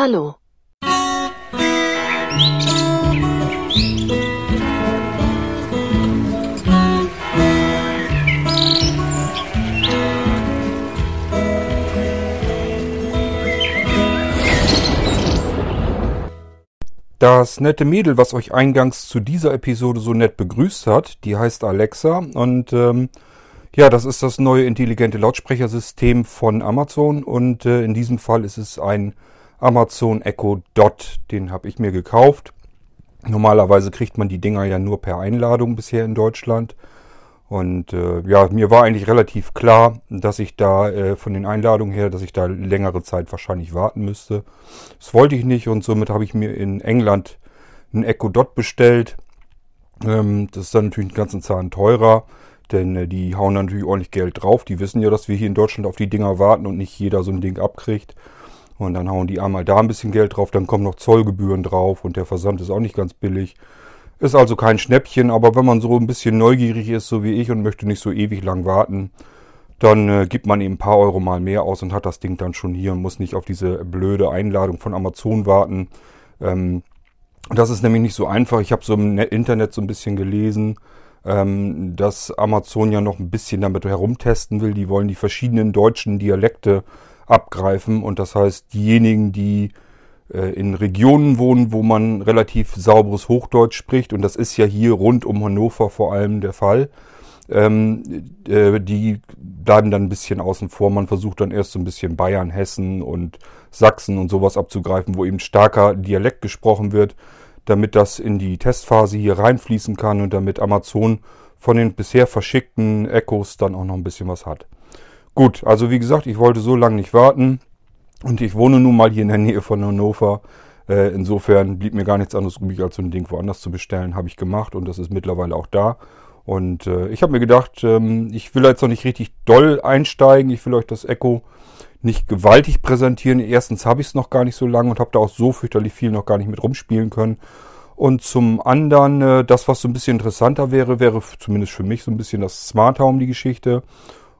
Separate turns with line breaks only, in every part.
Hallo.
Das nette Mädel, was euch eingangs zu dieser Episode so nett begrüßt hat, die heißt Alexa und ähm, ja, das ist das neue intelligente Lautsprechersystem von Amazon und äh, in diesem Fall ist es ein Amazon Echo Dot. Den habe ich mir gekauft. Normalerweise kriegt man die Dinger ja nur per Einladung bisher in Deutschland. Und äh, ja, mir war eigentlich relativ klar, dass ich da äh, von den Einladungen her, dass ich da längere Zeit wahrscheinlich warten müsste. Das wollte ich nicht und somit habe ich mir in England ein Echo Dot bestellt. Ähm, das ist dann natürlich einen ganzen Zahn teurer, denn äh, die hauen natürlich ordentlich Geld drauf. Die wissen ja, dass wir hier in Deutschland auf die Dinger warten und nicht jeder so ein Ding abkriegt. Und dann hauen die einmal da ein bisschen Geld drauf, dann kommen noch Zollgebühren drauf und der Versand ist auch nicht ganz billig. Ist also kein Schnäppchen, aber wenn man so ein bisschen neugierig ist, so wie ich, und möchte nicht so ewig lang warten, dann äh, gibt man eben ein paar Euro mal mehr aus und hat das Ding dann schon hier und muss nicht auf diese blöde Einladung von Amazon warten. Ähm, das ist nämlich nicht so einfach. Ich habe so im Internet so ein bisschen gelesen, ähm, dass Amazon ja noch ein bisschen damit herumtesten will. Die wollen die verschiedenen deutschen Dialekte abgreifen und das heißt, diejenigen, die äh, in Regionen wohnen, wo man relativ sauberes Hochdeutsch spricht, und das ist ja hier rund um Hannover vor allem der Fall, ähm, äh, die bleiben dann ein bisschen außen vor. Man versucht dann erst so ein bisschen Bayern, Hessen und Sachsen und sowas abzugreifen, wo eben starker Dialekt gesprochen wird, damit das in die Testphase hier reinfließen kann und damit Amazon von den bisher verschickten Echos dann auch noch ein bisschen was hat. Gut, also wie gesagt, ich wollte so lange nicht warten. Und ich wohne nun mal hier in der Nähe von Hannover. Äh, insofern blieb mir gar nichts anderes übrig, als so ein Ding woanders zu bestellen. Habe ich gemacht und das ist mittlerweile auch da. Und äh, ich habe mir gedacht, ähm, ich will jetzt noch nicht richtig doll einsteigen. Ich will euch das Echo nicht gewaltig präsentieren. Erstens habe ich es noch gar nicht so lange und habe da auch so fürchterlich viel noch gar nicht mit rumspielen können. Und zum anderen, äh, das, was so ein bisschen interessanter wäre, wäre zumindest für mich so ein bisschen das Smart Home, die Geschichte.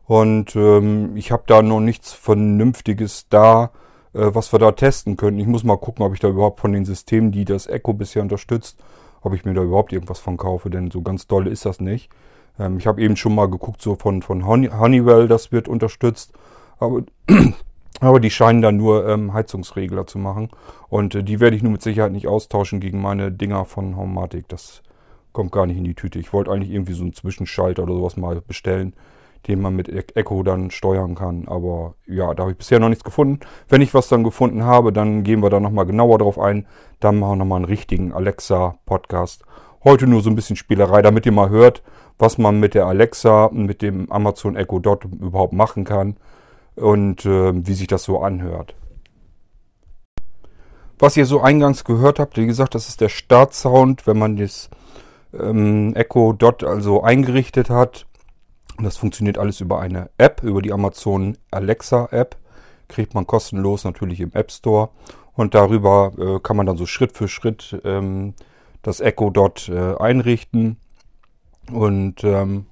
Und ähm, ich habe da noch nichts Vernünftiges da, äh, was wir da testen können. Ich muss mal gucken, ob ich da überhaupt von den Systemen, die das Echo bisher unterstützt, ob ich mir da überhaupt irgendwas von kaufe, denn so ganz doll ist das nicht. Ähm, ich habe eben schon mal geguckt, so von, von Honeywell, das wird unterstützt. Aber, aber die scheinen da nur ähm, Heizungsregler zu machen. Und äh, die werde ich nur mit Sicherheit nicht austauschen gegen meine Dinger von Homematic. Das kommt gar nicht in die Tüte. Ich wollte eigentlich irgendwie so einen Zwischenschalter oder sowas mal bestellen den man mit Echo dann steuern kann. Aber ja, da habe ich bisher noch nichts gefunden. Wenn ich was dann gefunden habe, dann gehen wir da nochmal genauer drauf ein. Dann machen wir nochmal einen richtigen Alexa-Podcast. Heute nur so ein bisschen Spielerei, damit ihr mal hört, was man mit der Alexa, mit dem Amazon Echo Dot überhaupt machen kann und äh, wie sich das so anhört. Was ihr so eingangs gehört habt, wie gesagt, das ist der Startsound, wenn man das ähm, Echo Dot also eingerichtet hat. Das funktioniert alles über eine App, über die Amazon Alexa App. Kriegt man kostenlos natürlich im App Store. Und darüber äh, kann man dann so Schritt für Schritt ähm, das Echo dort äh, einrichten. Und ähm,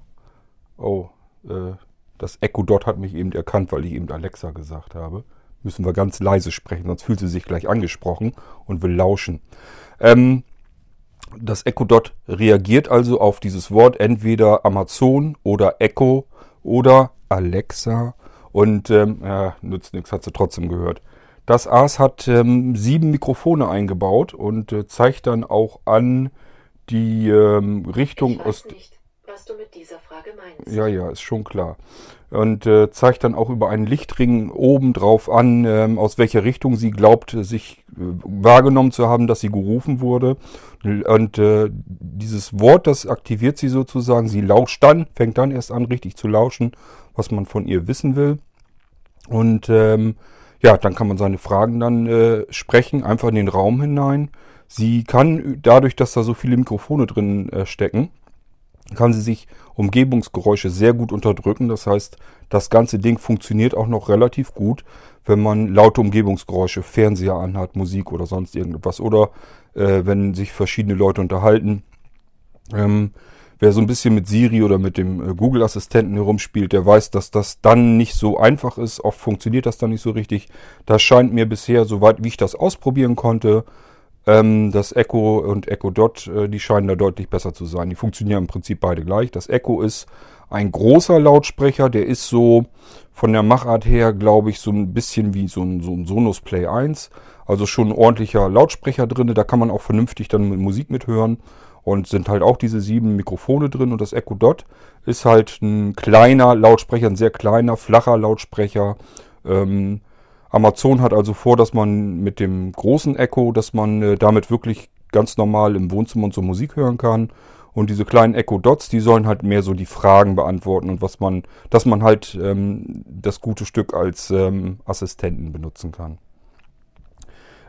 oh, äh, das Echo dort hat mich eben erkannt, weil ich eben Alexa gesagt habe. Müssen wir ganz leise sprechen, sonst fühlt sie sich gleich angesprochen und will lauschen. Ähm, das Echo Dot reagiert also auf dieses Wort entweder Amazon oder Echo oder Alexa und ähm, ja, nützt nichts, hat sie trotzdem gehört. Das AS hat ähm, sieben Mikrofone eingebaut und äh, zeigt dann auch an die ähm, Richtung
ich weiß Nicht was du mit dieser Frage meinst.
Ja, ja, ist schon klar. Und äh, zeigt dann auch über einen Lichtring oben drauf an, ähm, aus welcher Richtung sie glaubt, sich äh, wahrgenommen zu haben, dass sie gerufen wurde. Und äh, dieses Wort, das aktiviert sie sozusagen. Sie lauscht dann, fängt dann erst an, richtig zu lauschen, was man von ihr wissen will. Und ähm, ja, dann kann man seine Fragen dann äh, sprechen, einfach in den Raum hinein. Sie kann dadurch, dass da so viele Mikrofone drin äh, stecken, kann sie sich Umgebungsgeräusche sehr gut unterdrücken. Das heißt, das ganze Ding funktioniert auch noch relativ gut, wenn man laute Umgebungsgeräusche, Fernseher anhat, Musik oder sonst irgendetwas. Oder äh, wenn sich verschiedene Leute unterhalten. Ähm, wer so ein bisschen mit Siri oder mit dem äh, Google-Assistenten herumspielt, der weiß, dass das dann nicht so einfach ist. Oft funktioniert das dann nicht so richtig. Das scheint mir bisher, soweit wie ich das ausprobieren konnte, ähm, das Echo und Echo Dot, äh, die scheinen da deutlich besser zu sein. Die funktionieren im Prinzip beide gleich. Das Echo ist ein großer Lautsprecher, der ist so von der Machart her, glaube ich, so ein bisschen wie so ein, so ein Sonos Play 1. Also schon ein ordentlicher Lautsprecher drin. Da kann man auch vernünftig dann mit Musik mithören. Und sind halt auch diese sieben Mikrofone drin. Und das Echo Dot ist halt ein kleiner Lautsprecher, ein sehr kleiner, flacher Lautsprecher. Ähm, Amazon hat also vor, dass man mit dem großen Echo, dass man äh, damit wirklich ganz normal im Wohnzimmer und so Musik hören kann. Und diese kleinen Echo Dots, die sollen halt mehr so die Fragen beantworten und was man, dass man halt ähm, das gute Stück als ähm, Assistenten benutzen kann.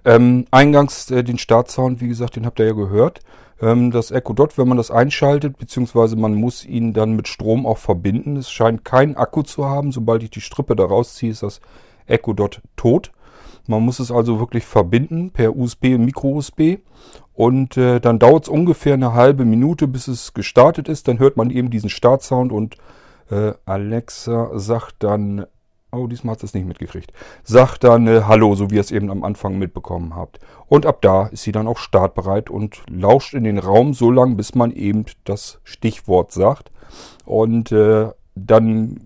Ähm, eingangs äh, den Startsound, wie gesagt, den habt ihr ja gehört. Ähm, das Echo Dot, wenn man das einschaltet, beziehungsweise man muss ihn dann mit Strom auch verbinden. Es scheint keinen Akku zu haben. Sobald ich die Strippe da rausziehe, ist das Echo Dot tot. Man muss es also wirklich verbinden per USB und Micro-USB. Und äh, dann dauert es ungefähr eine halbe Minute, bis es gestartet ist. Dann hört man eben diesen Startsound und äh, Alexa sagt dann, oh, diesmal hat es nicht mitgekriegt, sagt dann äh, Hallo, so wie ihr es eben am Anfang mitbekommen habt. Und ab da ist sie dann auch startbereit und lauscht in den Raum so lange, bis man eben das Stichwort sagt. Und äh, dann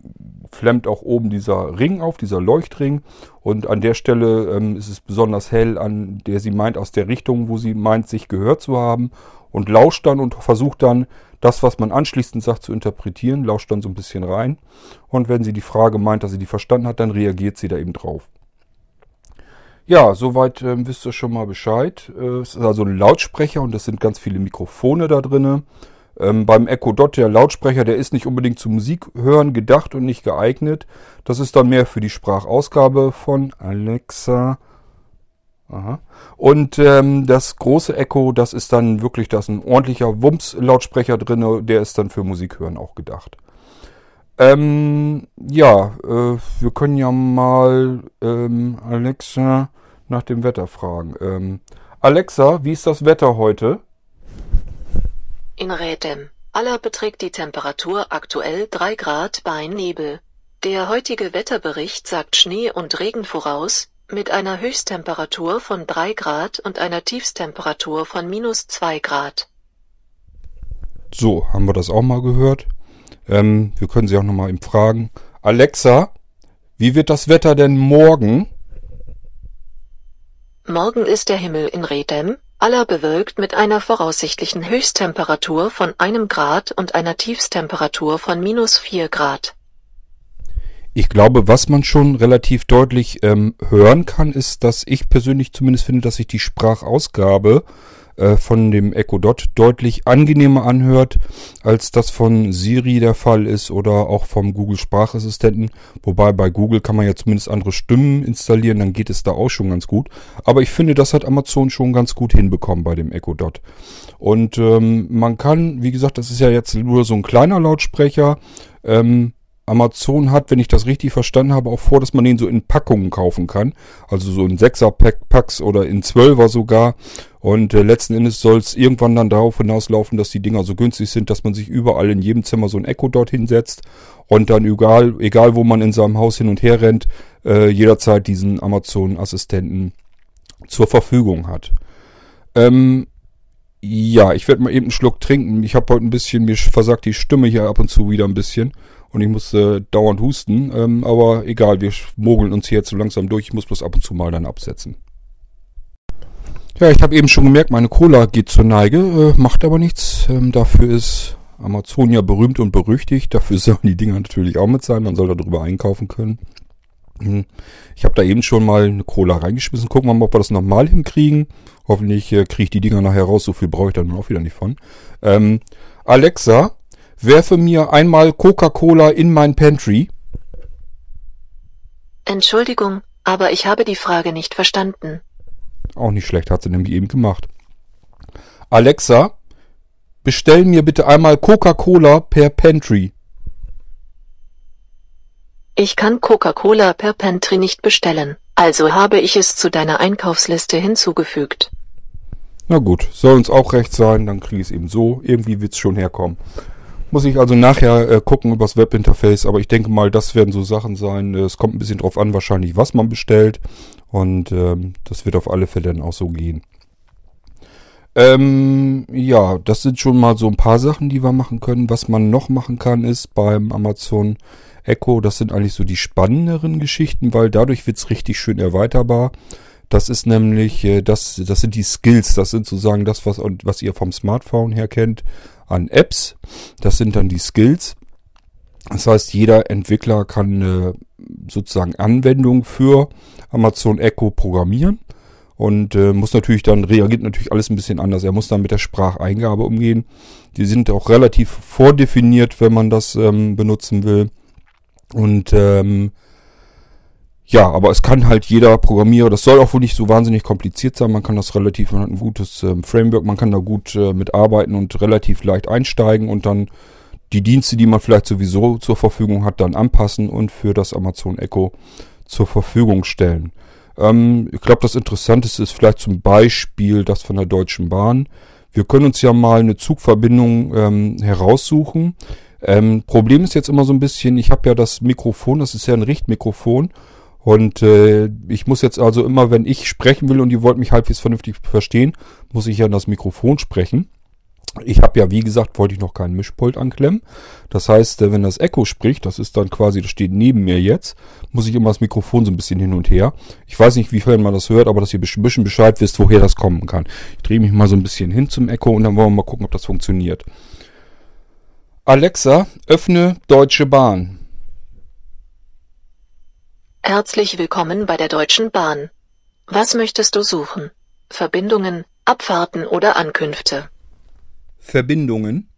flammt auch oben dieser Ring auf, dieser Leuchtring. Und an der Stelle ähm, ist es besonders hell, an der sie meint, aus der Richtung, wo sie meint, sich gehört zu haben. Und lauscht dann und versucht dann, das, was man anschließend sagt, zu interpretieren, lauscht dann so ein bisschen rein. Und wenn sie die Frage meint, dass sie die verstanden hat, dann reagiert sie da eben drauf. Ja, soweit ähm, wisst ihr schon mal Bescheid. Äh, es ist also ein Lautsprecher und es sind ganz viele Mikrofone da drinnen. Ähm, beim Echo Dot, der Lautsprecher, der ist nicht unbedingt zum Musikhören gedacht und nicht geeignet. Das ist dann mehr für die Sprachausgabe von Alexa. Aha. Und ähm, das große Echo, das ist dann wirklich, da ist ein ordentlicher Wumms-Lautsprecher drin, der ist dann für Musikhören auch gedacht. Ähm, ja, äh, wir können ja mal ähm, Alexa nach dem Wetter fragen. Ähm, Alexa, wie ist das Wetter heute?
In Rätem. Aller beträgt die Temperatur aktuell 3 Grad bei Nebel. Der heutige Wetterbericht sagt Schnee und Regen voraus, mit einer Höchsttemperatur von 3 Grad und einer Tiefstemperatur von minus 2 Grad.
So, haben wir das auch mal gehört. Ähm, wir können sie auch nochmal eben fragen. Alexa, wie wird das Wetter denn morgen?
Morgen ist der Himmel in Redem, aller bewölkt mit einer voraussichtlichen Höchsttemperatur von einem Grad und einer Tiefstemperatur von minus vier Grad.
Ich glaube, was man schon relativ deutlich ähm, hören kann, ist, dass ich persönlich zumindest finde, dass sich die Sprachausgabe äh, von dem Echo Dot deutlich angenehmer anhört, als das von Siri der Fall ist oder auch vom Google Sprachassistenten. Wobei bei Google kann man ja zumindest andere Stimmen installieren, dann geht es da auch schon ganz gut. Aber ich finde, das hat Amazon schon ganz gut hinbekommen bei dem Echo Dot. Und ähm, man kann, wie gesagt, das ist ja jetzt nur so ein kleiner Lautsprecher. Ähm, Amazon hat, wenn ich das richtig verstanden habe, auch vor, dass man den so in Packungen kaufen kann. Also so in 6er-Packs oder in 12er sogar. Und äh, letzten Endes soll es irgendwann dann darauf hinauslaufen, dass die Dinger so günstig sind, dass man sich überall in jedem Zimmer so ein Echo dort hinsetzt und dann egal, egal wo man in seinem Haus hin und her rennt, äh, jederzeit diesen Amazon-Assistenten zur Verfügung hat. Ähm, ja, ich werde mal eben einen Schluck trinken. Ich habe heute ein bisschen, mir versagt die Stimme hier ab und zu wieder ein bisschen und ich muss äh, dauernd husten. Ähm, aber egal, wir mogeln uns hier jetzt so langsam durch. Ich muss bloß ab und zu mal dann absetzen. Ja, ich habe eben schon gemerkt, meine Cola geht zur Neige, äh, macht aber nichts. Ähm, dafür ist Amazon ja berühmt und berüchtigt. Dafür sollen die Dinger natürlich auch mit sein. Man soll darüber einkaufen können. Hm. Ich habe da eben schon mal eine Cola reingeschmissen. Gucken wir mal, ob wir das nochmal hinkriegen. Hoffentlich äh, kriege ich die Dinger nachher raus. So viel brauche ich dann auch wieder nicht von. Ähm, Alexa, werfe mir einmal Coca-Cola in mein Pantry.
Entschuldigung, aber ich habe die Frage nicht verstanden.
Auch nicht schlecht, hat sie nämlich eben gemacht. Alexa, bestell mir bitte einmal Coca-Cola per Pantry.
Ich kann Coca-Cola per Pantry nicht bestellen, also habe ich es zu deiner Einkaufsliste hinzugefügt.
Na gut, soll uns auch recht sein, dann kriege ich es eben so. Irgendwie wird's schon herkommen. Muss ich also nachher äh, gucken übers Webinterface, aber ich denke mal, das werden so Sachen sein. Es kommt ein bisschen drauf an, wahrscheinlich, was man bestellt. Und ähm, das wird auf alle Fälle dann auch so gehen. Ähm, ja, das sind schon mal so ein paar Sachen, die wir machen können. Was man noch machen kann, ist beim Amazon Echo, das sind eigentlich so die spannenderen Geschichten, weil dadurch wird's richtig schön erweiterbar. Das ist nämlich, äh, das, das sind die Skills, das sind sozusagen das, was, was ihr vom Smartphone her kennt an Apps. Das sind dann die Skills. Das heißt, jeder Entwickler kann eine sozusagen Anwendung für Amazon Echo programmieren und äh, muss natürlich dann, reagiert natürlich alles ein bisschen anders. Er muss dann mit der Spracheingabe umgehen. Die sind auch relativ vordefiniert, wenn man das ähm, benutzen will. Und ähm, ja, aber es kann halt jeder Programmierer, das soll auch wohl nicht so wahnsinnig kompliziert sein. Man kann das relativ, man hat ein gutes ähm, Framework, man kann da gut äh, mitarbeiten und relativ leicht einsteigen und dann die Dienste, die man vielleicht sowieso zur Verfügung hat, dann anpassen und für das Amazon Echo zur Verfügung stellen. Ähm, ich glaube, das Interessanteste ist vielleicht zum Beispiel das von der Deutschen Bahn. Wir können uns ja mal eine Zugverbindung ähm, heraussuchen. Ähm, Problem ist jetzt immer so ein bisschen, ich habe ja das Mikrofon, das ist ja ein Richtmikrofon. Und äh, ich muss jetzt also immer, wenn ich sprechen will und ihr wollt mich halbwegs vernünftig verstehen, muss ich ja in das Mikrofon sprechen. Ich habe ja, wie gesagt, wollte ich noch keinen Mischpult anklemmen. Das heißt, äh, wenn das Echo spricht, das ist dann quasi, das steht neben mir jetzt, muss ich immer das Mikrofon so ein bisschen hin und her. Ich weiß nicht, wie viel man das hört, aber dass ihr ein bisschen Bescheid wisst, woher das kommen kann. Ich drehe mich mal so ein bisschen hin zum Echo und dann wollen wir mal gucken, ob das funktioniert. Alexa, öffne Deutsche Bahn.
Herzlich willkommen bei der Deutschen Bahn. Was möchtest du suchen? Verbindungen, Abfahrten oder Ankünfte?
Verbindungen.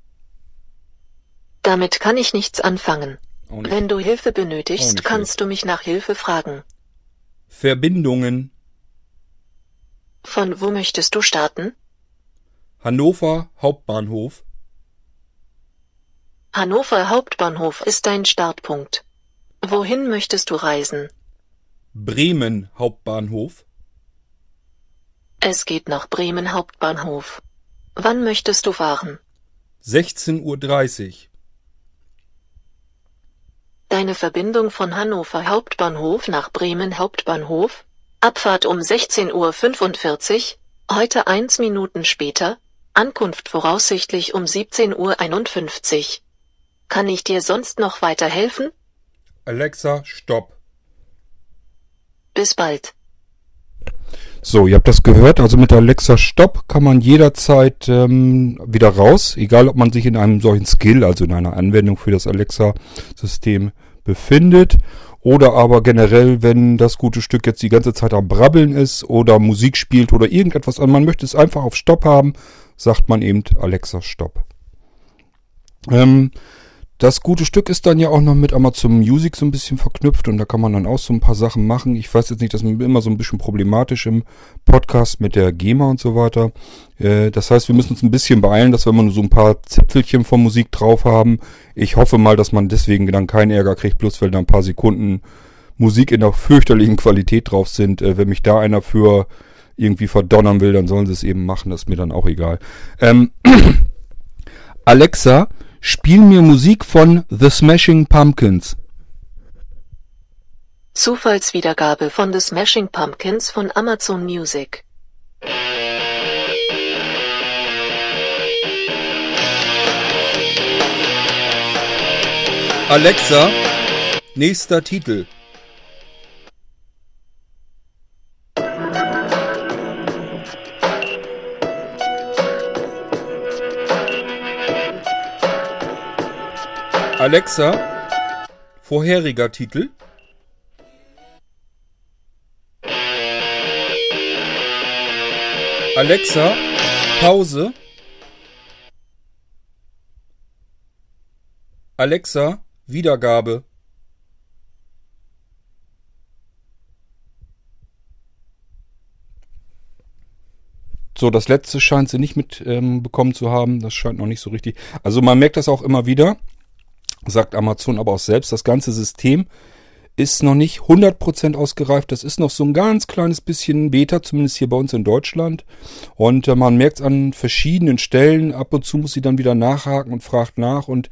Damit kann ich nichts anfangen.
Nicht.
Wenn du Hilfe benötigst, kannst du mich nach Hilfe fragen.
Verbindungen.
Von wo möchtest du starten?
Hannover Hauptbahnhof.
Hannover Hauptbahnhof ist dein Startpunkt. Wohin möchtest du reisen?
Bremen Hauptbahnhof.
Es geht nach Bremen Hauptbahnhof. Wann möchtest du fahren?
16.30 Uhr.
Deine Verbindung von Hannover Hauptbahnhof nach Bremen Hauptbahnhof? Abfahrt um 16.45 Uhr, heute 1 Minuten später, Ankunft voraussichtlich um 17.51 Uhr. Kann ich dir sonst noch weiterhelfen?
Alexa, stopp.
Bis bald.
So, ihr habt das gehört. Also mit Alexa Stopp kann man jederzeit ähm, wieder raus, egal ob man sich in einem solchen Skill, also in einer Anwendung für das Alexa-System befindet. Oder aber generell, wenn das gute Stück jetzt die ganze Zeit am Brabbeln ist oder Musik spielt oder irgendetwas an, man möchte es einfach auf Stopp haben, sagt man eben Alexa Stopp. Ähm, das gute Stück ist dann ja auch noch mit Amazon Music so ein bisschen verknüpft und da kann man dann auch so ein paar Sachen machen. Ich weiß jetzt nicht, das ist immer so ein bisschen problematisch im Podcast mit der GEMA und so weiter. Äh, das heißt, wir müssen uns ein bisschen beeilen, dass wir immer nur so ein paar Zipfelchen von Musik drauf haben. Ich hoffe mal, dass man deswegen dann keinen Ärger kriegt, bloß weil da ein paar Sekunden Musik in einer fürchterlichen Qualität drauf sind. Äh, wenn mich da einer für irgendwie verdonnern will, dann sollen sie es eben machen, das ist mir dann auch egal. Ähm, Alexa, Spiel mir Musik von The Smashing Pumpkins.
Zufallswiedergabe von The Smashing Pumpkins von Amazon Music.
Alexa, nächster Titel. Alexa, vorheriger Titel. Alexa, Pause. Alexa, Wiedergabe. So, das letzte scheint sie nicht mitbekommen ähm, zu haben. Das scheint noch nicht so richtig. Also man merkt das auch immer wieder, sagt Amazon aber auch selbst. Das ganze System ist noch nicht 100% ausgereift. Das ist noch so ein ganz kleines bisschen Beta, zumindest hier bei uns in Deutschland. Und äh, man merkt es an verschiedenen Stellen. Ab und zu muss sie dann wieder nachhaken und fragt nach und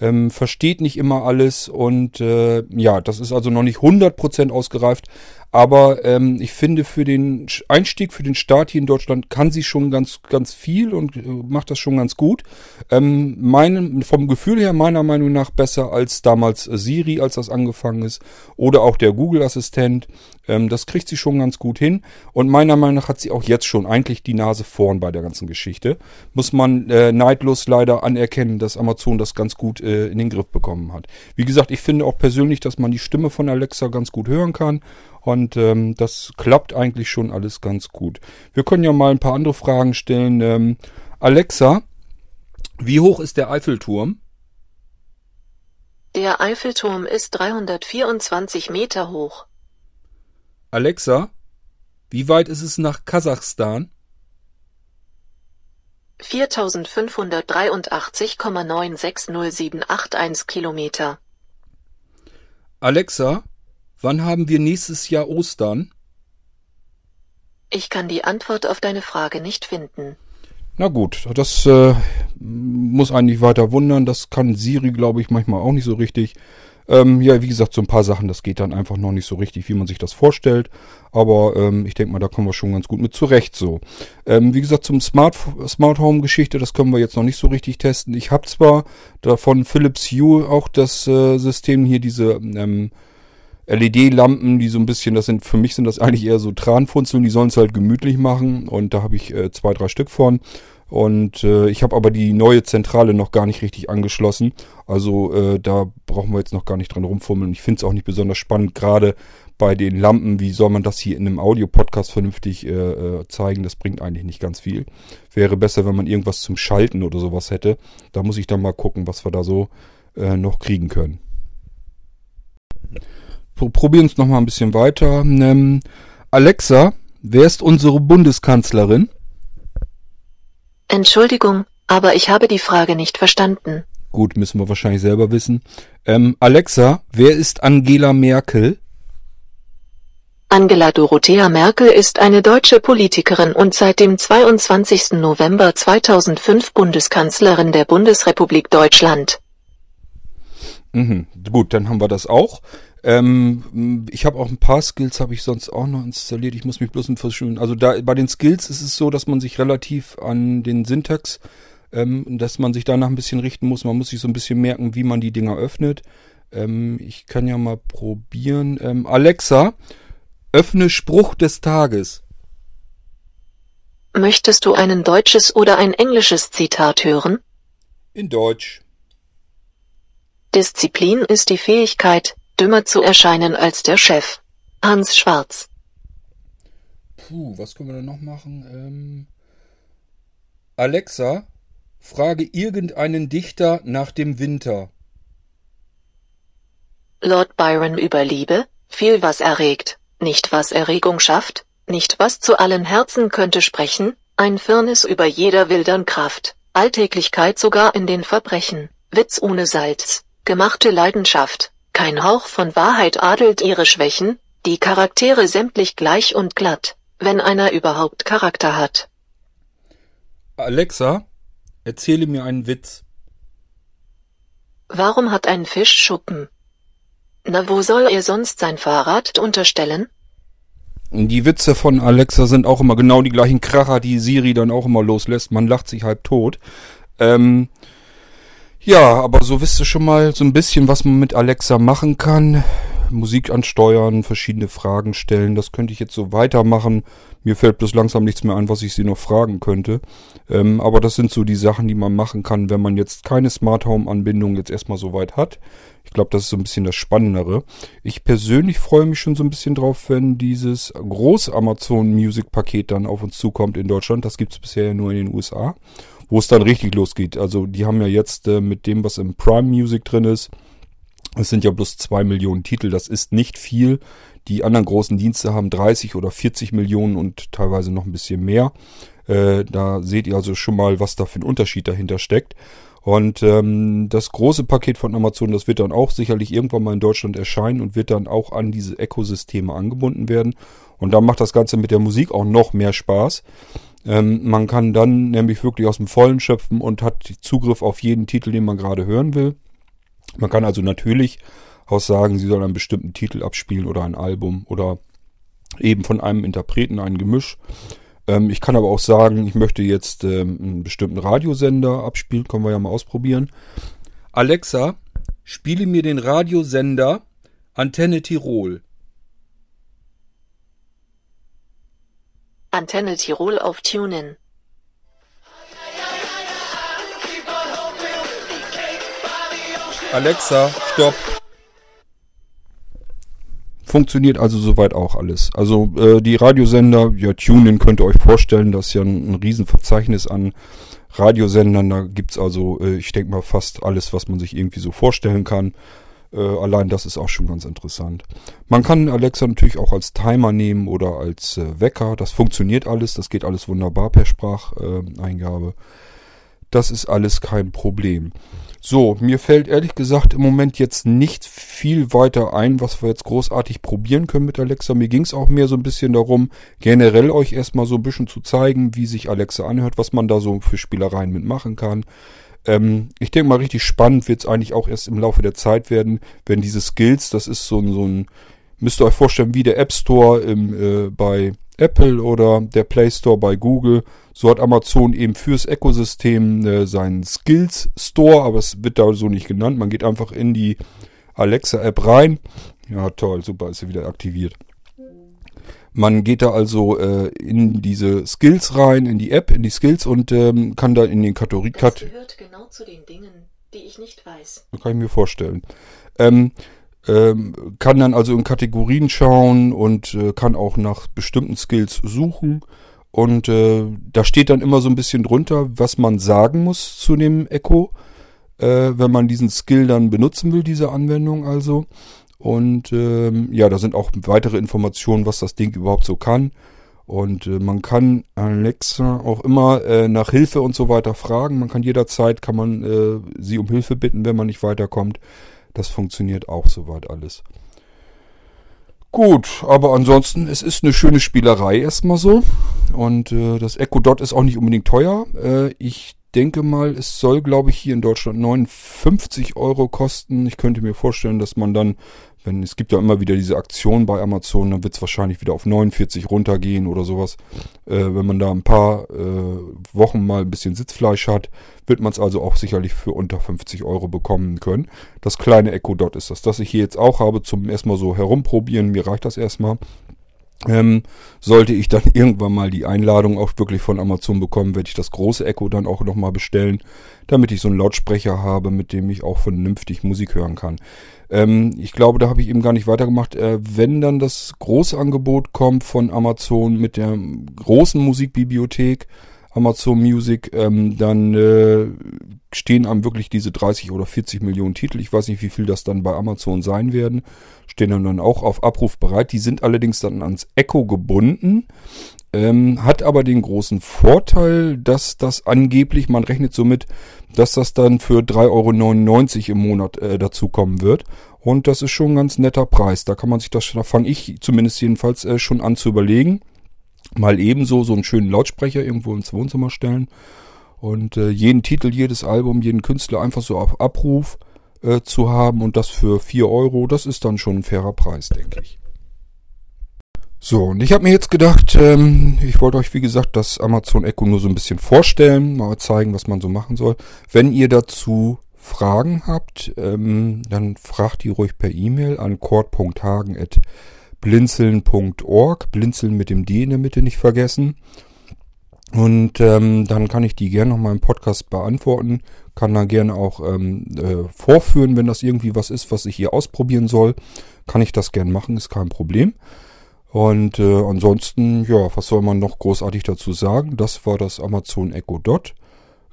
ähm, versteht nicht immer alles. Und äh, ja, das ist also noch nicht 100% ausgereift. Aber ähm, ich finde, für den Einstieg, für den Start hier in Deutschland kann sie schon ganz, ganz viel und äh, macht das schon ganz gut. Ähm, mein, vom Gefühl her meiner Meinung nach besser als damals Siri, als das angefangen ist. Oder auch der Google-Assistent. Ähm, das kriegt sie schon ganz gut hin. Und meiner Meinung nach hat sie auch jetzt schon eigentlich die Nase vorn bei der ganzen Geschichte. Muss man äh, neidlos leider anerkennen, dass Amazon das ganz gut äh, in den Griff bekommen hat. Wie gesagt, ich finde auch persönlich, dass man die Stimme von Alexa ganz gut hören kann. Und ähm, das klappt eigentlich schon alles ganz gut. Wir können ja mal ein paar andere Fragen stellen. Ähm, Alexa, wie hoch ist der Eiffelturm?
Der Eiffelturm ist 324 Meter hoch.
Alexa, wie weit ist es nach Kasachstan?
4583,96078 Kilometer.
Alexa, Wann haben wir nächstes Jahr Ostern?
Ich kann die Antwort auf deine Frage nicht finden.
Na gut, das äh, muss eigentlich weiter wundern. Das kann Siri, glaube ich, manchmal auch nicht so richtig. Ähm, ja, wie gesagt, so ein paar Sachen, das geht dann einfach noch nicht so richtig, wie man sich das vorstellt. Aber ähm, ich denke mal, da kommen wir schon ganz gut mit zurecht so. Ähm, wie gesagt, zum Smart, Smart Home Geschichte, das können wir jetzt noch nicht so richtig testen. Ich habe zwar davon Philips Hue auch das äh, System hier, diese ähm, LED-Lampen, die so ein bisschen, das sind, für mich sind das eigentlich eher so Tranfunzeln, die sollen es halt gemütlich machen und da habe ich äh, zwei, drei Stück von. Und äh, ich habe aber die neue Zentrale noch gar nicht richtig angeschlossen. Also äh, da brauchen wir jetzt noch gar nicht dran rumfummeln. Ich finde es auch nicht besonders spannend, gerade bei den Lampen. Wie soll man das hier in einem Audio-Podcast vernünftig äh, äh, zeigen? Das bringt eigentlich nicht ganz viel. Wäre besser, wenn man irgendwas zum Schalten oder sowas hätte. Da muss ich dann mal gucken, was wir da so äh, noch kriegen können probieren es nochmal ein bisschen weiter. Ähm, Alexa, wer ist unsere Bundeskanzlerin?
Entschuldigung, aber ich habe die Frage nicht verstanden.
Gut, müssen wir wahrscheinlich selber wissen. Ähm, Alexa, wer ist Angela Merkel?
Angela Dorothea Merkel ist eine deutsche Politikerin und seit dem 22. November 2005 Bundeskanzlerin der Bundesrepublik Deutschland.
Mhm, gut, dann haben wir das auch. Ähm, ich habe auch ein paar Skills, habe ich sonst auch noch installiert. Ich muss mich bloß verschwinden. Also da bei den Skills ist es so, dass man sich relativ an den Syntax, ähm, dass man sich danach ein bisschen richten muss. Man muss sich so ein bisschen merken, wie man die Dinger öffnet. Ähm, ich kann ja mal probieren. Ähm, Alexa, öffne Spruch des Tages.
Möchtest du ein deutsches oder ein englisches Zitat hören?
In Deutsch.
Disziplin ist die Fähigkeit, dümmer zu erscheinen als der Chef. Hans Schwarz.
Puh, was können wir denn noch machen? Ähm Alexa, frage irgendeinen Dichter nach dem Winter.
Lord Byron über Liebe, viel was erregt, nicht was Erregung schafft, nicht was zu allen Herzen könnte sprechen, ein Firnis über jeder wildern Kraft, Alltäglichkeit sogar in den Verbrechen, Witz ohne Salz, gemachte Leidenschaft, kein Hauch von Wahrheit adelt ihre Schwächen, die Charaktere sämtlich gleich und glatt, wenn einer überhaupt Charakter hat.
Alexa, erzähle mir einen Witz.
Warum hat ein Fisch Schuppen? Na, wo soll er sonst sein Fahrrad unterstellen?
Die Witze von Alexa sind auch immer genau die gleichen Kracher, die Siri dann auch immer loslässt. Man lacht sich halb tot. Ähm, ja, aber so wisst ihr schon mal so ein bisschen, was man mit Alexa machen kann. Musik ansteuern, verschiedene Fragen stellen. Das könnte ich jetzt so weitermachen. Mir fällt bloß langsam nichts mehr ein, was ich sie noch fragen könnte. Ähm, aber das sind so die Sachen, die man machen kann, wenn man jetzt keine Smart Home Anbindung jetzt erstmal so weit hat. Ich glaube, das ist so ein bisschen das Spannendere. Ich persönlich freue mich schon so ein bisschen drauf, wenn dieses Groß Amazon Music Paket dann auf uns zukommt in Deutschland. Das gibt es bisher nur in den USA wo es dann richtig losgeht. Also die haben ja jetzt äh, mit dem, was im Prime Music drin ist, es sind ja bloß zwei Millionen Titel, das ist nicht viel. Die anderen großen Dienste haben 30 oder 40 Millionen und teilweise noch ein bisschen mehr. Äh, da seht ihr also schon mal, was da für ein Unterschied dahinter steckt. Und ähm, das große Paket von Amazon, das wird dann auch sicherlich irgendwann mal in Deutschland erscheinen und wird dann auch an diese Echo-Systeme angebunden werden. Und dann macht das Ganze mit der Musik auch noch mehr Spaß. Ähm, man kann dann nämlich wirklich aus dem Vollen schöpfen und hat Zugriff auf jeden Titel, den man gerade hören will. Man kann also natürlich auch sagen, sie soll einen bestimmten Titel abspielen oder ein Album oder eben von einem Interpreten ein Gemisch. Ähm, ich kann aber auch sagen, ich möchte jetzt ähm, einen bestimmten Radiosender abspielen, können wir ja mal ausprobieren. Alexa, spiele mir den Radiosender Antenne Tirol.
Antenne Tirol auf TuneIn.
Alexa, stopp. Funktioniert also soweit auch alles. Also äh, die Radiosender, ja, TuneIn könnt ihr euch vorstellen, das ist ja ein, ein Riesenverzeichnis an Radiosendern. Da gibt's also, äh, ich denke mal, fast alles, was man sich irgendwie so vorstellen kann. Äh, allein das ist auch schon ganz interessant. Man kann Alexa natürlich auch als Timer nehmen oder als äh, Wecker. Das funktioniert alles, das geht alles wunderbar per Spracheingabe. das ist alles kein Problem. So, mir fällt ehrlich gesagt im Moment jetzt nicht viel weiter ein, was wir jetzt großartig probieren können mit Alexa. Mir ging es auch mehr so ein bisschen darum, generell euch erstmal so ein bisschen zu zeigen, wie sich Alexa anhört, was man da so für Spielereien mitmachen kann. Ähm, ich denke mal, richtig spannend wird es eigentlich auch erst im Laufe der Zeit werden, wenn diese Skills, das ist so ein, so ein müsst ihr euch vorstellen, wie der App Store im, äh, bei Apple oder der Play Store bei Google. So hat Amazon eben fürs Ökosystem äh, seinen Skills Store, aber es wird da so nicht genannt. Man geht einfach in die Alexa-App rein. Ja, toll, super, ist sie wieder aktiviert. Man geht da also äh, in diese Skills rein, in die App, in die Skills und ähm, kann da in den Kategorie...
Das gehört genau zu den Dingen, die ich nicht weiß.
Kann ich mir vorstellen. Ähm, ähm, kann dann also in Kategorien schauen und äh, kann auch nach bestimmten Skills suchen. Und äh, da steht dann immer so ein bisschen drunter, was man sagen muss zu dem Echo, äh, wenn man diesen Skill dann benutzen will, diese Anwendung also. Und ähm, ja, da sind auch weitere Informationen, was das Ding überhaupt so kann. Und äh, man kann Alexa auch immer äh, nach Hilfe und so weiter fragen. Man kann jederzeit, kann man äh, sie um Hilfe bitten, wenn man nicht weiterkommt. Das funktioniert auch soweit alles. Gut, aber ansonsten, es ist eine schöne Spielerei erstmal so. Und äh, das Echo Dot ist auch nicht unbedingt teuer. Äh, ich denke mal, es soll, glaube ich, hier in Deutschland 59 Euro kosten. Ich könnte mir vorstellen, dass man dann wenn es gibt ja immer wieder diese Aktion bei Amazon, dann wird es wahrscheinlich wieder auf 49 runtergehen oder sowas. Äh, wenn man da ein paar äh, Wochen mal ein bisschen Sitzfleisch hat, wird man es also auch sicherlich für unter 50 Euro bekommen können. Das kleine Echo Dot ist das, das ich hier jetzt auch habe zum erstmal so herumprobieren. Mir reicht das erstmal. Ähm, sollte ich dann irgendwann mal die Einladung auch wirklich von Amazon bekommen, werde ich das große Echo dann auch nochmal bestellen, damit ich so einen Lautsprecher habe, mit dem ich auch vernünftig Musik hören kann. Ähm, ich glaube, da habe ich eben gar nicht weitergemacht. Äh, wenn dann das große Angebot kommt von Amazon mit der großen Musikbibliothek, Amazon Music, ähm, dann äh, stehen einem wirklich diese 30 oder 40 Millionen Titel. Ich weiß nicht, wie viel das dann bei Amazon sein werden. Stehen dann, auch auf Abruf bereit. Die sind allerdings dann ans Echo gebunden. Ähm, hat aber den großen Vorteil, dass das angeblich, man rechnet somit, dass das dann für 3,99 Euro im Monat äh, dazukommen wird. Und das ist schon ein ganz netter Preis. Da kann man sich das, da fange ich zumindest jedenfalls äh, schon an zu überlegen. Mal ebenso so einen schönen Lautsprecher irgendwo ins Wohnzimmer stellen und äh, jeden Titel, jedes Album, jeden Künstler einfach so auf Abruf äh, zu haben und das für 4 Euro, das ist dann schon ein fairer Preis, denke ich. So, und ich habe mir jetzt gedacht, ähm, ich wollte euch wie gesagt das Amazon Echo nur so ein bisschen vorstellen, mal zeigen, was man so machen soll. Wenn ihr dazu Fragen habt, ähm, dann fragt die ruhig per E-Mail an cord.hagen.blinzeln.org. Blinzeln mit dem D in der Mitte nicht vergessen. Und ähm, dann kann ich die gerne noch mal im Podcast beantworten. Kann dann gerne auch ähm, äh, vorführen, wenn das irgendwie was ist, was ich hier ausprobieren soll. Kann ich das gerne machen, ist kein Problem. Und äh, ansonsten, ja, was soll man noch großartig dazu sagen? Das war das Amazon Echo Dot.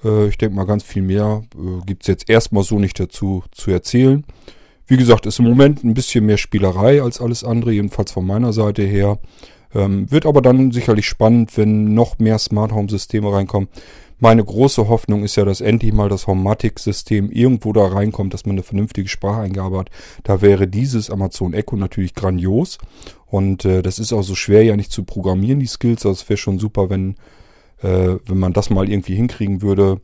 Äh, ich denke mal, ganz viel mehr äh, gibt es jetzt erstmal so nicht dazu zu erzählen. Wie gesagt, ist im Moment ein bisschen mehr Spielerei als alles andere, jedenfalls von meiner Seite her. Ähm, wird aber dann sicherlich spannend, wenn noch mehr Smart Home Systeme reinkommen. Meine große Hoffnung ist ja, dass endlich mal das Homatic-System irgendwo da reinkommt, dass man eine vernünftige Spracheingabe hat. Da wäre dieses Amazon Echo natürlich grandios. Und äh, das ist auch so schwer ja nicht zu programmieren, die Skills. Also es wäre schon super, wenn, äh, wenn man das mal irgendwie hinkriegen würde,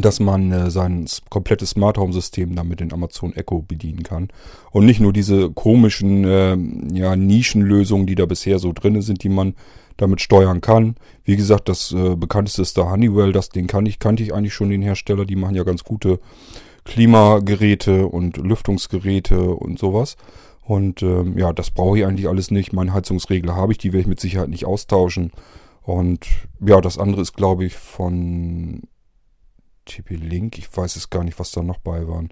dass man äh, sein komplettes Smart Home System dann mit den Amazon Echo bedienen kann. Und nicht nur diese komischen äh, ja, Nischenlösungen, die da bisher so drin sind, die man damit steuern kann. Wie gesagt, das äh, bekannteste ist der Honeywell, das den kann ich, kannte ich eigentlich schon den Hersteller, die machen ja ganz gute Klimageräte und Lüftungsgeräte und sowas. Und ähm, ja, das brauche ich eigentlich alles nicht. Meine Heizungsregler habe ich, die werde ich mit Sicherheit nicht austauschen. Und ja, das andere ist, glaube ich, von TP Link. Ich weiß es gar nicht, was da noch bei waren.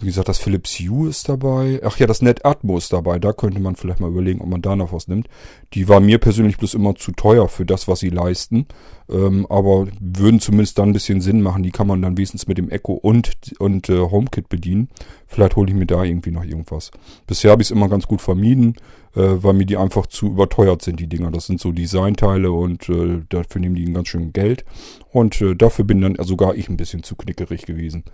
Wie gesagt, das Philips Hue ist dabei. Ach ja, das NetAtmo ist dabei. Da könnte man vielleicht mal überlegen, ob man da noch was nimmt. Die war mir persönlich bloß immer zu teuer für das, was sie leisten. Ähm, aber würden zumindest dann ein bisschen Sinn machen. Die kann man dann wenigstens mit dem Echo und, und äh, HomeKit bedienen. Vielleicht hole ich mir da irgendwie noch irgendwas. Bisher habe ich es immer ganz gut vermieden, äh, weil mir die einfach zu überteuert sind, die Dinger. Das sind so Designteile und äh, dafür nehmen die ganz schön Geld. Und äh, dafür bin dann sogar ich ein bisschen zu knickerig gewesen.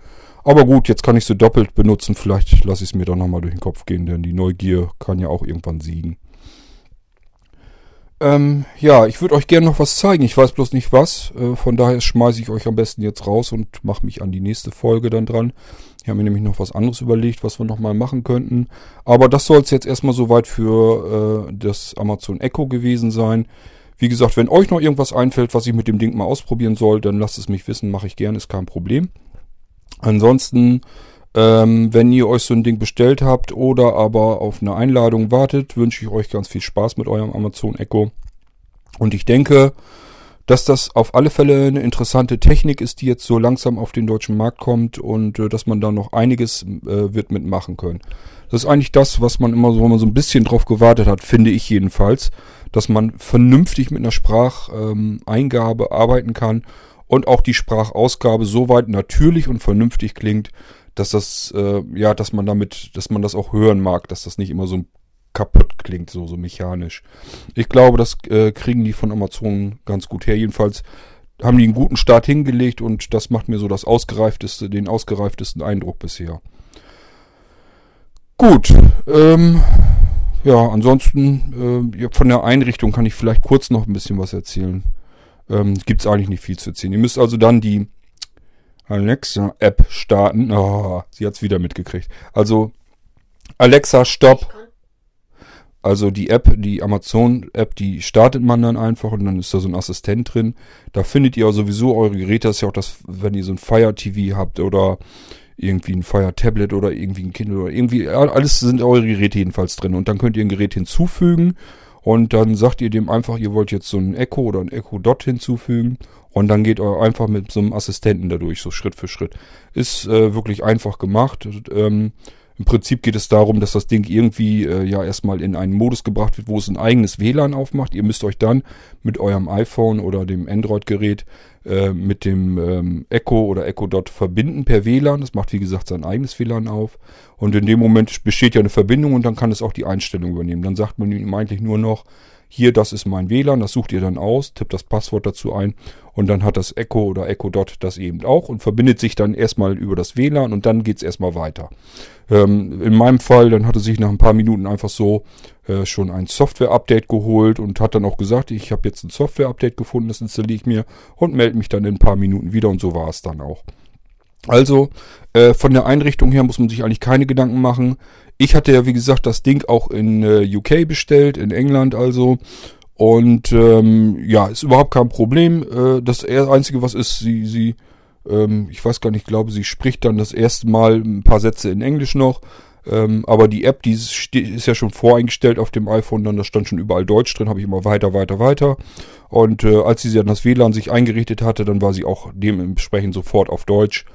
Aber gut, jetzt kann ich sie doppelt benutzen. Vielleicht lasse ich es mir doch nochmal durch den Kopf gehen, denn die Neugier kann ja auch irgendwann siegen. Ähm, ja, ich würde euch gerne noch was zeigen. Ich weiß bloß nicht was. Äh, von daher schmeiße ich euch am besten jetzt raus und mache mich an die nächste Folge dann dran. Ich habe mir nämlich noch was anderes überlegt, was wir nochmal machen könnten. Aber das soll es jetzt erstmal soweit für äh, das Amazon Echo gewesen sein. Wie gesagt, wenn euch noch irgendwas einfällt, was ich mit dem Ding mal ausprobieren soll, dann lasst es mich wissen, mache ich gerne, ist kein Problem. Ansonsten, ähm, wenn ihr euch so ein Ding bestellt habt oder aber auf eine Einladung wartet, wünsche ich euch ganz viel Spaß mit eurem Amazon Echo. Und ich denke, dass das auf alle Fälle eine interessante Technik ist, die jetzt so langsam auf den deutschen Markt kommt und äh, dass man da noch einiges äh, wird mitmachen können. Das ist eigentlich das, was man immer so, man so ein bisschen drauf gewartet hat, finde ich jedenfalls, dass man vernünftig mit einer Spracheingabe ähm, arbeiten kann und auch die Sprachausgabe soweit natürlich und vernünftig klingt, dass das, äh, ja, dass man damit, dass man das auch hören mag, dass das nicht immer so kaputt klingt, so, so mechanisch. Ich glaube, das äh, kriegen die von Amazon ganz gut her. Jedenfalls haben die einen guten Start hingelegt und das macht mir so das ausgereifteste, den ausgereiftesten Eindruck bisher. Gut, ähm, ja, ansonsten äh, von der Einrichtung kann ich vielleicht kurz noch ein bisschen was erzählen ähm, gibt es eigentlich nicht viel zu erzählen. Ihr müsst also dann die Alexa-App starten. Oh, sie hat es wieder mitgekriegt. Also Alexa, stopp. Also die App, die Amazon-App, die startet man dann einfach und dann ist da so ein Assistent drin. Da findet ihr sowieso eure Geräte. Das ist ja auch das, wenn ihr so ein Fire TV habt oder irgendwie ein Fire Tablet oder irgendwie ein Kindle oder irgendwie, alles sind eure Geräte jedenfalls drin. Und dann könnt ihr ein Gerät hinzufügen und dann sagt ihr dem einfach, ihr wollt jetzt so ein Echo oder ein Echo Dot hinzufügen. Und dann geht ihr einfach mit so einem Assistenten dadurch, so Schritt für Schritt. Ist äh, wirklich einfach gemacht. Ähm, Im Prinzip geht es darum, dass das Ding irgendwie äh, ja erstmal in einen Modus gebracht wird, wo es ein eigenes WLAN aufmacht. Ihr müsst euch dann mit eurem iPhone oder dem Android-Gerät äh, mit dem ähm, Echo oder Echo Dot verbinden per WLAN. Das macht wie gesagt sein eigenes WLAN auf. Und in dem Moment besteht ja eine Verbindung und dann kann es auch die Einstellung übernehmen. Dann sagt man ihm eigentlich nur noch, hier, das ist mein WLAN, das sucht ihr dann aus, tippt das Passwort dazu ein und dann hat das Echo oder Echo Dot das eben auch und verbindet sich dann erstmal über das WLAN und dann geht's erstmal weiter. Ähm, in meinem Fall, dann hatte sich nach ein paar Minuten einfach so äh, schon ein Software-Update geholt und hat dann auch gesagt, ich habe jetzt ein Software-Update gefunden, das installiere ich mir und melde mich dann in ein paar Minuten wieder und so war es dann auch. Also äh, von der Einrichtung her muss man sich eigentlich keine Gedanken machen. Ich hatte ja, wie gesagt, das Ding auch in äh, UK bestellt, in England also. Und ähm, ja, ist überhaupt kein Problem. Äh, das Einzige, was ist, sie, sie, ähm, ich weiß gar nicht, ich glaube, sie spricht dann das erste Mal ein paar Sätze in Englisch noch. Ähm, aber die App, die ist, ist, ja schon voreingestellt auf dem iPhone, dann da stand schon überall Deutsch drin, habe ich immer weiter, weiter, weiter. Und äh, als sie dann das WLAN sich eingerichtet hatte, dann war sie auch dementsprechend sofort auf Deutsch.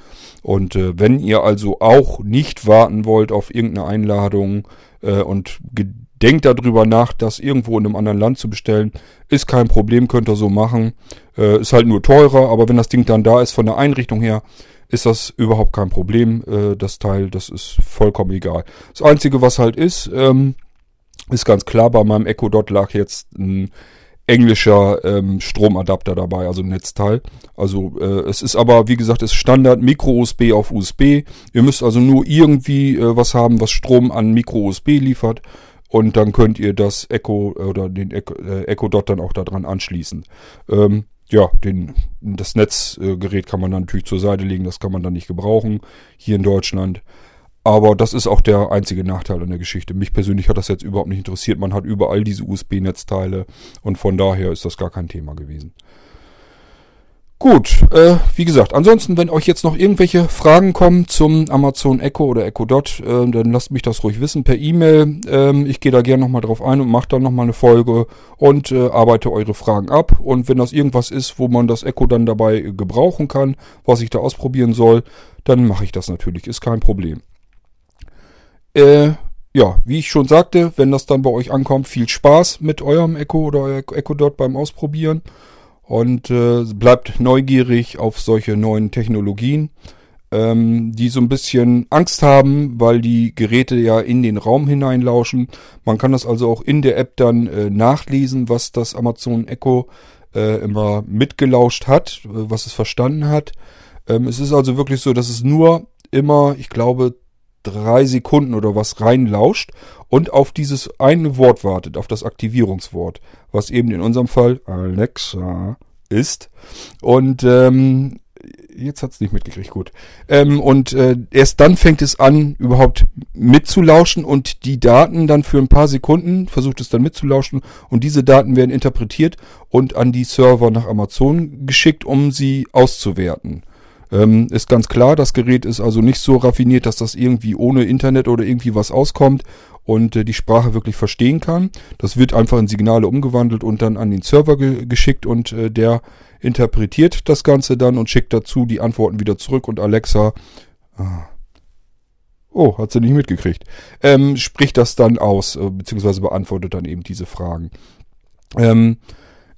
Und äh, wenn ihr also auch nicht warten wollt auf irgendeine Einladung äh, und denkt darüber nach, das irgendwo in einem anderen Land zu bestellen, ist kein Problem, könnt ihr so machen. Äh, ist halt nur teurer, aber wenn das Ding dann da ist von der Einrichtung her, ist das überhaupt kein Problem. Äh, das Teil, das ist vollkommen egal. Das Einzige, was halt ist, ähm, ist ganz klar, bei meinem Echo Dot lag jetzt ein englischer ähm, Stromadapter dabei, also Netzteil. Also äh, es ist aber, wie gesagt, es ist Standard Micro-USB auf USB. Ihr müsst also nur irgendwie äh, was haben, was Strom an Micro-USB liefert. Und dann könnt ihr das Echo oder den Echo, äh, Echo Dot dann auch daran anschließen. Ähm, ja, den, das Netzgerät kann man dann natürlich zur Seite legen, das kann man dann nicht gebrauchen hier in Deutschland. Aber das ist auch der einzige Nachteil an der Geschichte. Mich persönlich hat das jetzt überhaupt nicht interessiert. Man hat überall diese USB-Netzteile und von daher ist das gar kein Thema gewesen. Gut, äh, wie gesagt, ansonsten, wenn euch jetzt noch irgendwelche Fragen kommen zum Amazon Echo oder Echo Dot, äh, dann lasst mich das ruhig wissen per E-Mail. Ähm, ich gehe da gerne nochmal drauf ein und mache dann nochmal eine Folge und äh, arbeite eure Fragen ab. Und wenn das irgendwas ist, wo man das Echo dann dabei gebrauchen kann, was ich da ausprobieren soll, dann mache ich das natürlich, ist kein Problem. Äh, ja, wie ich schon sagte, wenn das dann bei euch ankommt, viel Spaß mit eurem Echo oder Echo Dot beim Ausprobieren und äh, bleibt neugierig auf solche neuen Technologien, ähm, die so ein bisschen Angst haben, weil die Geräte ja in den Raum hineinlauschen. Man kann das also auch in der App dann äh, nachlesen, was das Amazon Echo äh, immer mitgelauscht hat, äh, was es verstanden hat. Ähm, es ist also wirklich so, dass es nur immer, ich glaube, drei Sekunden oder was reinlauscht und auf dieses eine Wort wartet, auf das Aktivierungswort, was eben in unserem Fall Alexa ist. Und ähm, jetzt hat's nicht mitgekriegt, gut. Ähm, und äh, erst dann fängt es an, überhaupt mitzulauschen und die Daten dann für ein paar Sekunden versucht es dann mitzulauschen und diese Daten werden interpretiert und an die Server nach Amazon geschickt, um sie auszuwerten. Ähm, ist ganz klar, das Gerät ist also nicht so raffiniert, dass das irgendwie ohne Internet oder irgendwie was auskommt und äh, die Sprache wirklich verstehen kann. Das wird einfach in Signale umgewandelt und dann an den Server ge geschickt und äh, der interpretiert das Ganze dann und schickt dazu die Antworten wieder zurück und Alexa, ah, oh, hat sie nicht mitgekriegt, ähm, spricht das dann aus, äh, beziehungsweise beantwortet dann eben diese Fragen. Ähm,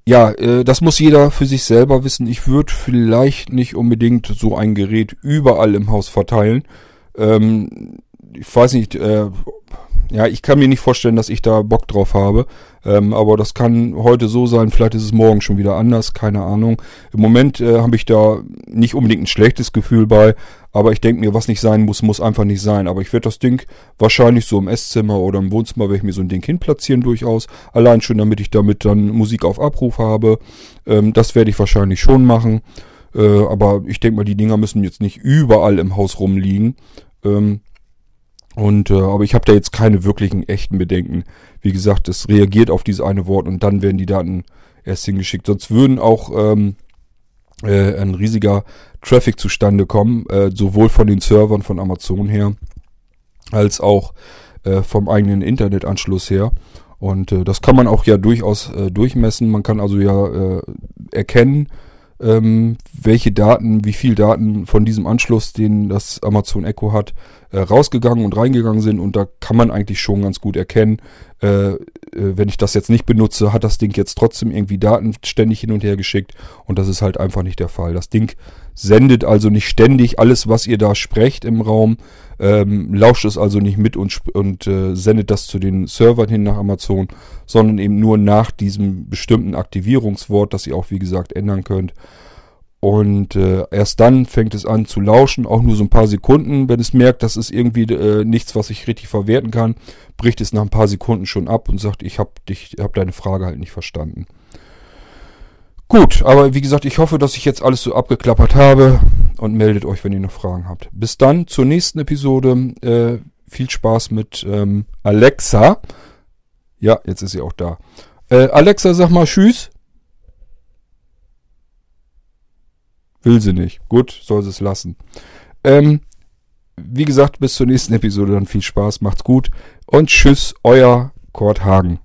ja, äh, das muss jeder für sich selber wissen. Ich würde vielleicht nicht unbedingt so ein Gerät überall im Haus verteilen. Ähm, ich weiß nicht, äh, ja, ich kann mir nicht vorstellen, dass ich da Bock drauf habe. Ähm, aber das kann heute so sein, vielleicht ist es morgen schon wieder anders, keine Ahnung. Im Moment äh, habe ich da nicht unbedingt ein schlechtes Gefühl bei, aber ich denke mir, was nicht sein muss, muss einfach nicht sein. Aber ich werde das Ding wahrscheinlich so im Esszimmer oder im Wohnzimmer, werde ich mir so ein Ding hinplatzieren durchaus. Allein schon, damit ich damit dann Musik auf Abruf habe. Ähm, das werde ich wahrscheinlich schon machen. Äh, aber ich denke mal, die Dinger müssen jetzt nicht überall im Haus rumliegen. Ähm, und äh, aber ich habe da jetzt keine wirklichen echten Bedenken. Wie gesagt, es reagiert auf dieses eine Wort und dann werden die Daten erst hingeschickt. Sonst würden auch ähm, äh, ein riesiger Traffic zustande kommen, äh, sowohl von den Servern von Amazon her, als auch äh, vom eigenen Internetanschluss her. Und äh, das kann man auch ja durchaus äh, durchmessen. Man kann also ja äh, erkennen, ähm, welche Daten, wie viel Daten von diesem Anschluss, den das Amazon Echo hat, äh, rausgegangen und reingegangen sind. Und da kann man eigentlich schon ganz gut erkennen, äh, äh, wenn ich das jetzt nicht benutze, hat das Ding jetzt trotzdem irgendwie Daten ständig hin und her geschickt. Und das ist halt einfach nicht der Fall. Das Ding sendet also nicht ständig alles, was ihr da sprecht im Raum, ähm, lauscht es also nicht mit und, und äh, sendet das zu den Servern hin nach Amazon, sondern eben nur nach diesem bestimmten Aktivierungswort, das ihr auch wie gesagt ändern könnt. Und äh, erst dann fängt es an zu lauschen, auch nur so ein paar Sekunden. Wenn es merkt, das ist irgendwie äh, nichts, was ich richtig verwerten kann, bricht es nach ein paar Sekunden schon ab und sagt, ich habe dich, habe deine Frage halt nicht verstanden. Gut, aber wie gesagt, ich hoffe, dass ich jetzt alles so abgeklappert habe und meldet euch, wenn ihr noch Fragen habt. Bis dann zur nächsten Episode. Äh, viel Spaß mit ähm, Alexa. Ja, jetzt ist sie auch da. Äh, Alexa, sag mal Tschüss. Will sie nicht. Gut, soll sie es lassen. Ähm, wie gesagt, bis zur nächsten Episode dann viel Spaß, macht's gut und tschüss, euer Kurt Hagen.